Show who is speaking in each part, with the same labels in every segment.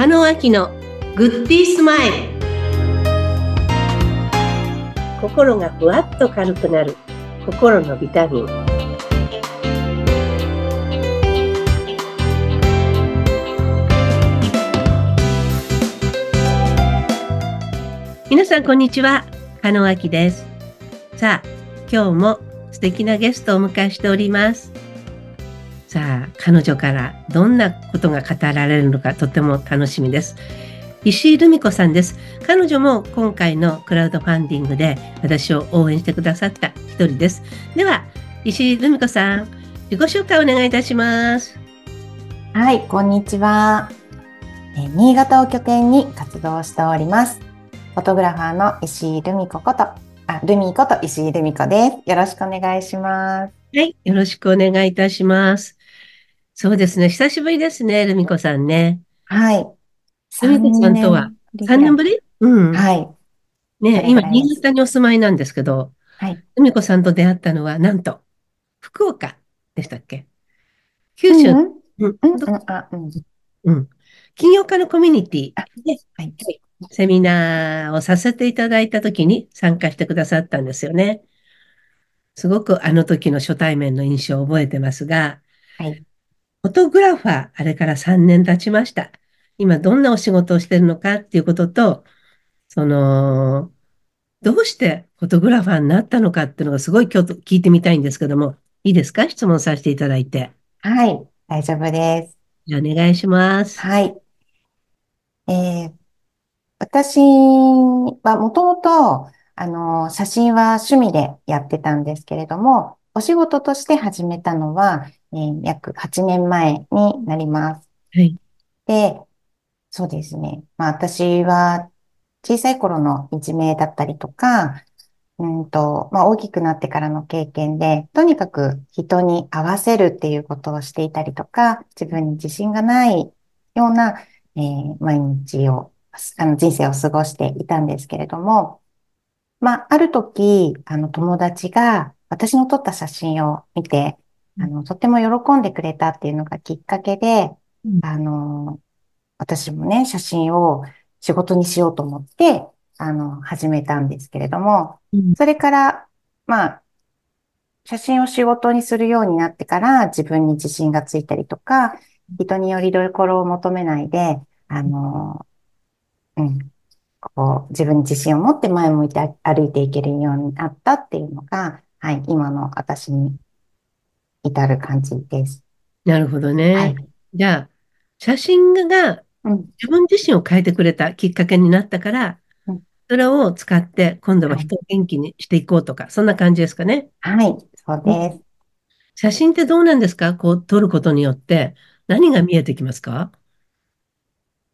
Speaker 1: 中野明のグッディースマイル。心がふわっと軽くなる。心のビタミン。皆さんこんにちは。加野明です。さあ今日も素敵なゲストをお迎えしております。さあ彼女からどんなことが語られるのかとても楽しみです。石井留美子さんです。彼女も今回のクラウドファンディングで私を応援してくださった一人です。では石井留美子さん自己紹介お願いいたします。
Speaker 2: はいこんにちは。え新潟を拠点に活動しております。フォトグラファーの石井留美子ことあルミ子と石井留美子です。よろしくお願いします。
Speaker 1: はい、よろしくお願いいたします。そうですね。久しぶりですね、ルミ子さんね。
Speaker 2: はい。
Speaker 1: ルミ子さんとは3年ぶり
Speaker 2: うん。はい。
Speaker 1: ね、今、新潟にお住まいなんですけど、
Speaker 2: はい。
Speaker 1: ルミ子さんと出会ったのは、なんと、福岡でしたっけ？九州、うん、うん、うん。金曜家のコミュニティで、はい、セミナーをさせていただいたときに参加してくださったんですよね。すごくあの時の初対面の印象を覚えてますが、
Speaker 2: はい。
Speaker 1: フォトグラファー、あれから3年経ちました。今どんなお仕事をしてるのかっていうことと、その、どうしてフォトグラファーになったのかっていうのがすごい今日聞いてみたいんですけども、いいですか？質問させていただいて。
Speaker 2: はい、大丈夫です。
Speaker 1: じゃあお願いします。
Speaker 2: はい。えー、私はもともと、あの、写真は趣味でやってたんですけれども、お仕事として始めたのは、えー、約8年前になります。
Speaker 1: はい。
Speaker 2: で、そうですね。まあ私は小さい頃のいじめだったりとか、うんと、まあ大きくなってからの経験で、とにかく人に合わせるっていうことをしていたりとか、自分に自信がないような、えー、毎日を、あの人生を過ごしていたんですけれども、まあある時、あの友達が私の撮った写真を見て、あの、とっても喜んでくれたっていうのがきっかけで、うん、あの、私もね、写真を仕事にしようと思って、あの、始めたんですけれども、うん、それから、まあ、写真を仕事にするようになってから自分に自信がついたりとか、人によりどころを求めないで、あの、うん、こう、自分に自信を持って前向いて歩いていけるようになったっていうのが、はい、今の私に至る感じです。
Speaker 1: なるほどね。はい、じゃあ、写真が自分自身を変えてくれたきっかけになったから、うん、それを使って今度は人を元気にしていこうとか、はい、そんな感じですかね。
Speaker 2: はい、そうです。
Speaker 1: 写真ってどうなんですか？こう撮ることによって。何が見えてきますか？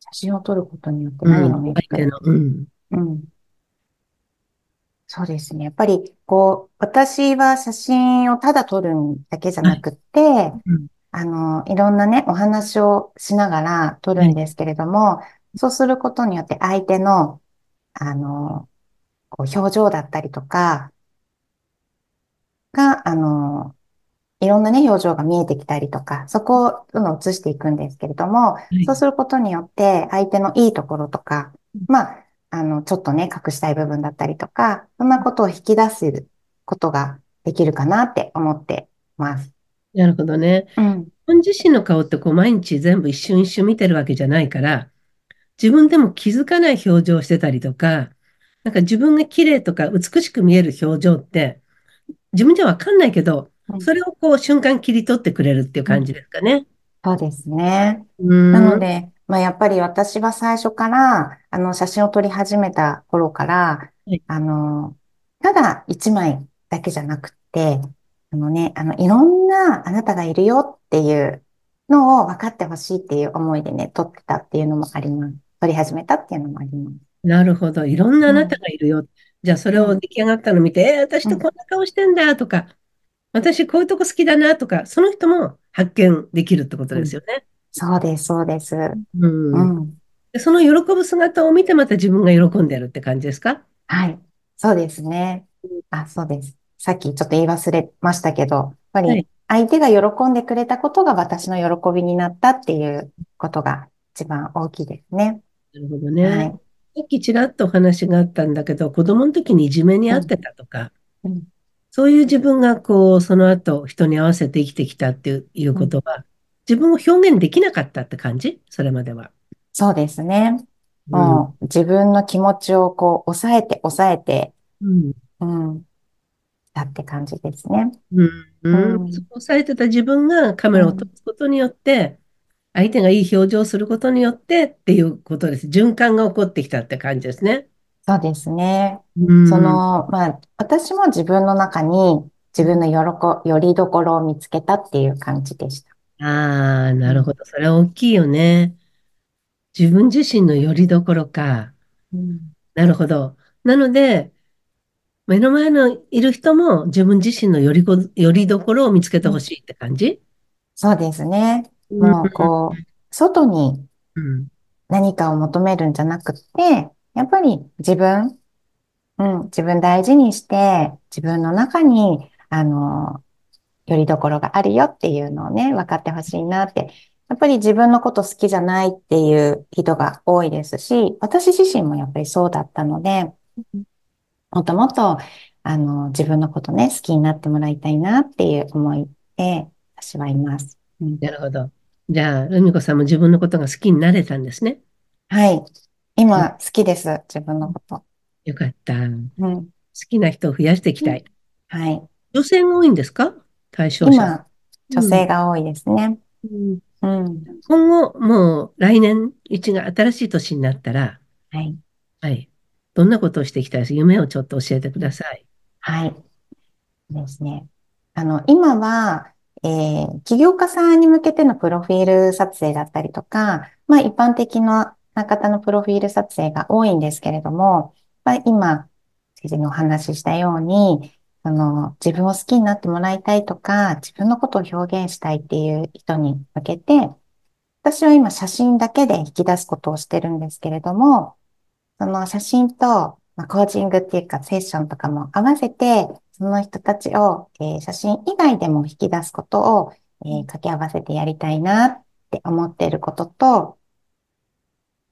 Speaker 2: 写真を撮ることによって何が見えてくる、
Speaker 1: うん、うん。
Speaker 2: そうですね。やっぱり、こう、私は写真をただ撮るだけじゃなくて、はいうん、あの、いろんなね、お話をしながら撮るんですけれども、はい、そうすることによって相手の、あの、こう表情だったりとか、が、あの、いろんなね、表情が見えてきたりとか、そこをどんどん映していくんですけれども、はい、そうすることによって相手のいいところとか、まあ、あの、ちょっとね、隠したい部分だったりとか、そんなことを引き出すことができるかなって思ってます。
Speaker 1: なるほどね。うん。自分自身の顔ってこう毎日全部一瞬一瞬見てるわけじゃないから、自分でも気づかない表情をしてたりとか、なんか自分が綺麗とか美しく見える表情って、自分じゃわかんないけど、それをこう瞬間切り取ってくれるっていう感じですかね。うん、
Speaker 2: そうですね。なので、まあ、やっぱり私は最初から、あの、写真を撮り始めた頃から、はい、あの、ただ一枚だけじゃなくて、あのね、あの、いろんなあなたがいるよっていうのを分かってほしいっていう思いでね、撮ってたっていうのもあります。撮り始めたっていうのもあります。
Speaker 1: なるほど。いろんなあなたがいるよ。うん、じゃあ、それを出来上がったのを見て、うん、えー、私とこんな顔してんだとか、私こういうとこ好きだなとか、その人も発見できるってことですよね。
Speaker 2: そうです、そうです。
Speaker 1: うん。うん、その喜ぶ姿を見てまた自分が喜んでるって感じですか？
Speaker 2: はい。そうですね。あ、そうです。さっきちょっと言い忘れましたけど、やっぱり相手が喜んでくれたことが私の喜びになったっていうことが一番大きいですね。
Speaker 1: なるほどね。
Speaker 2: はい。
Speaker 1: さっきちらっとお話があったんだけど、子供の時にいじめに遭ってたとか、
Speaker 2: うん
Speaker 1: そういう自分がこう、その後人に合わせて生きてきたっていういうことは、自分を表現できなかったって感じ？それまでは。
Speaker 2: そうですね。
Speaker 1: うん。
Speaker 2: もう自分の気持ちをこう抑えて抑えて、
Speaker 1: うん。
Speaker 2: うん、だって感じですね。
Speaker 1: うん。うん
Speaker 2: うん
Speaker 1: そうされてた自分がカメラを通すことによって、相手がいい表情をすることによってっていうことです。循環が起こってきたって感じですね。
Speaker 2: そうですね。
Speaker 1: うん。
Speaker 2: その、まあ、私も自分の中に自分の喜、よりどころを見つけたっていう感じでした。
Speaker 1: ああ、なるほど。それは大きいよね。自分自身の拠り所か。
Speaker 2: うん、
Speaker 1: なるほど。なので、目の前のいる人も自分自身の拠りこ、拠り所を見つけてほしいって感じ？
Speaker 2: そうですね。
Speaker 1: うん
Speaker 2: もうこう、外に
Speaker 1: うん。
Speaker 2: 何かを求めるんじゃなくって、やっぱり自分、うん、自分大事にして、自分の中に、あの、よりどころがあるよっていうのをね、分かってほしいなって。やっぱり自分のこと好きじゃないっていう人が多いですし、私自身もやっぱりそうだったので、もっともっと、あの、自分のことね、好きになってもらいたいなっていう思いで、私はいます。うん、
Speaker 1: なるほど。じゃあ、ルミ子さんも自分のことが好きになれたんですね。
Speaker 2: はい。今、好きです。自分のこと。
Speaker 1: よかった。好
Speaker 2: うん。
Speaker 1: きな人を増やしていきたい。
Speaker 2: はい。
Speaker 1: 女性が多いんですか？対象者。
Speaker 2: 今、女性が多いですね。
Speaker 1: うん
Speaker 2: うん。
Speaker 1: 今後、もう来年1が新しい年になったら、
Speaker 2: はい。
Speaker 1: はい。どんなことをしていきたいです夢をちょっと教えてください。
Speaker 2: はい。ですね。あの、今は、えー起業家さんに向けてのプロフィール撮影だったりとか、まあ一般的な方のプロフィール撮影が多いんですけれども、まあ、今、先生にお話ししたように、あの、自分を好きになってもらいたいとか、自分のことを表現したいっていう人に向けて、私は今写真だけで引き出すことをしてるんですけれども、その写真と、まあ、コーチングっていうかセッションとかも合わせて、その人たちを、えー写真以外でも引き出すことを、えー掛け合わせてやりたいなって思っていることと、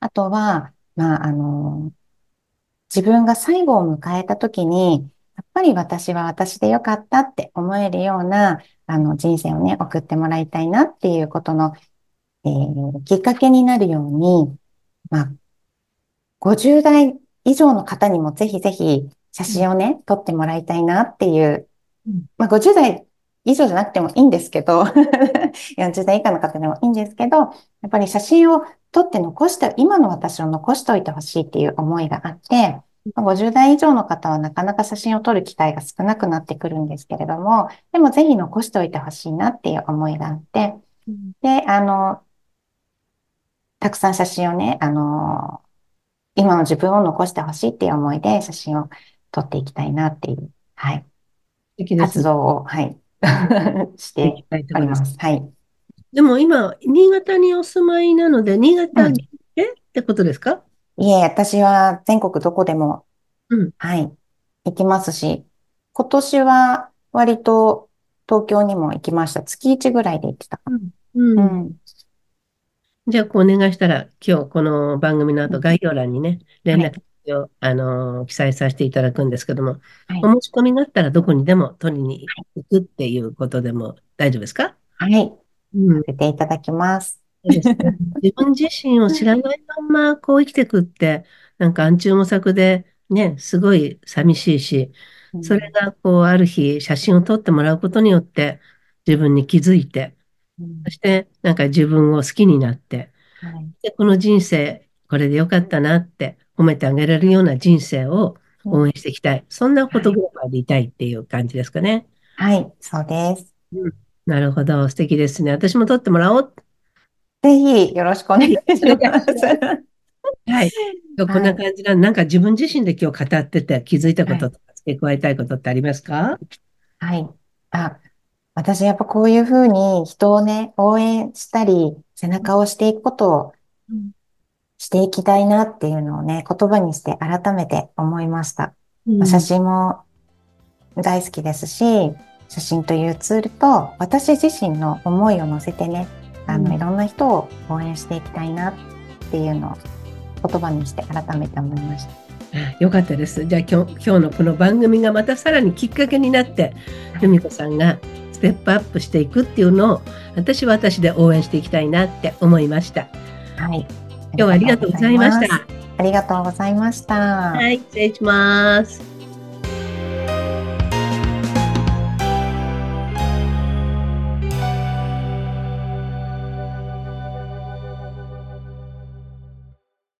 Speaker 2: あとは、まあ、あの自分が最後を迎えた時に、ぱり私は私でよかったって思えるような、あの、人生をね、送ってもらいたいなっていうことの、えーきっかけになるように、まあ、50代以上の方にもぜひぜひ写真をね、撮ってもらいたいなっていう
Speaker 1: うん、
Speaker 2: まあ、50代以上じゃなくてもいいんですけど、40代以下の方でもいいんですけど、やっぱり写真を撮って残して、今の私を残しておいてほしいっていう思いがあって、まあ50代以上の方はなかなか写真を撮る機会が少なくなってくるんですけれども、でもぜひ残しておいてほしいなっていう思いがあって、で、あの、たくさん写真をね、あの、今の自分を残してほしいっていう思いで写真を撮っていきたいなっていう、はい、活動を、はい、して
Speaker 1: いきたいと思いま。
Speaker 2: おります。す。はい。
Speaker 1: でも今、新潟にお住まいなので、新潟
Speaker 2: うん。
Speaker 1: 限定ってことですか？
Speaker 2: いえ、私は全国どこでも、
Speaker 1: うん。
Speaker 2: はい、行きますし、今年は割と東京にも行きました。月1ぐらいで行ってたか
Speaker 1: うん。
Speaker 2: な。
Speaker 1: う。
Speaker 2: うんん。
Speaker 1: じゃあ、こうお願いしたら、今日この番組の後、概要欄にね、連
Speaker 2: はい
Speaker 1: 絡先を、あのー記載させていただくんですけども、
Speaker 2: はい
Speaker 1: お申し込みがあったらどこにでも取りに行くっていうことでも大丈夫ですか？
Speaker 2: はい。
Speaker 1: うん
Speaker 2: さ。せていただきます。
Speaker 1: 自分自身を知らないまんまこう生きていくって、なんか暗中模索でね、すごい寂しいし、
Speaker 2: うん
Speaker 1: それがこうある日写真を撮ってもらうことによって自分に気づいて、
Speaker 2: うん
Speaker 1: そしてなんか自分を好きになって、
Speaker 2: はい
Speaker 1: で、この人生、これでよかったなって褒めてあげられるような人生を応援していきたい。そんなフォトグラファーでいたいっていう感じですかね。
Speaker 2: はい、そうです。
Speaker 1: なるほど。素敵ですね。私も撮ってもらおう。
Speaker 2: ぜひよろしくお願いします。
Speaker 1: はい。こんな感じななんか自分自身で今日語ってて気づいたこととか付け加えたいことってありますか？
Speaker 2: はい。あ、私やっぱこういうふうに人をね、応援したり、背中を押していくことをしていきたいなっていうのをね、言葉にして改めて思いました。まあ写真も大好きですし、写真というツールと私自身の思いを乗せてね、ああの、
Speaker 1: うん
Speaker 2: いろんな人を応援していきたいなっていうのを言葉にして改めて思いました。
Speaker 1: あよかったです。じゃあ今日今日のこの番組がまたさらにきっかけになって、ルミ子さんがステップアップしていくっていうのを私は私で応援していきたいなって思いました。
Speaker 2: はい。
Speaker 1: 今日はありがとうございました。
Speaker 2: ありがとうございました。
Speaker 1: はい、失礼します。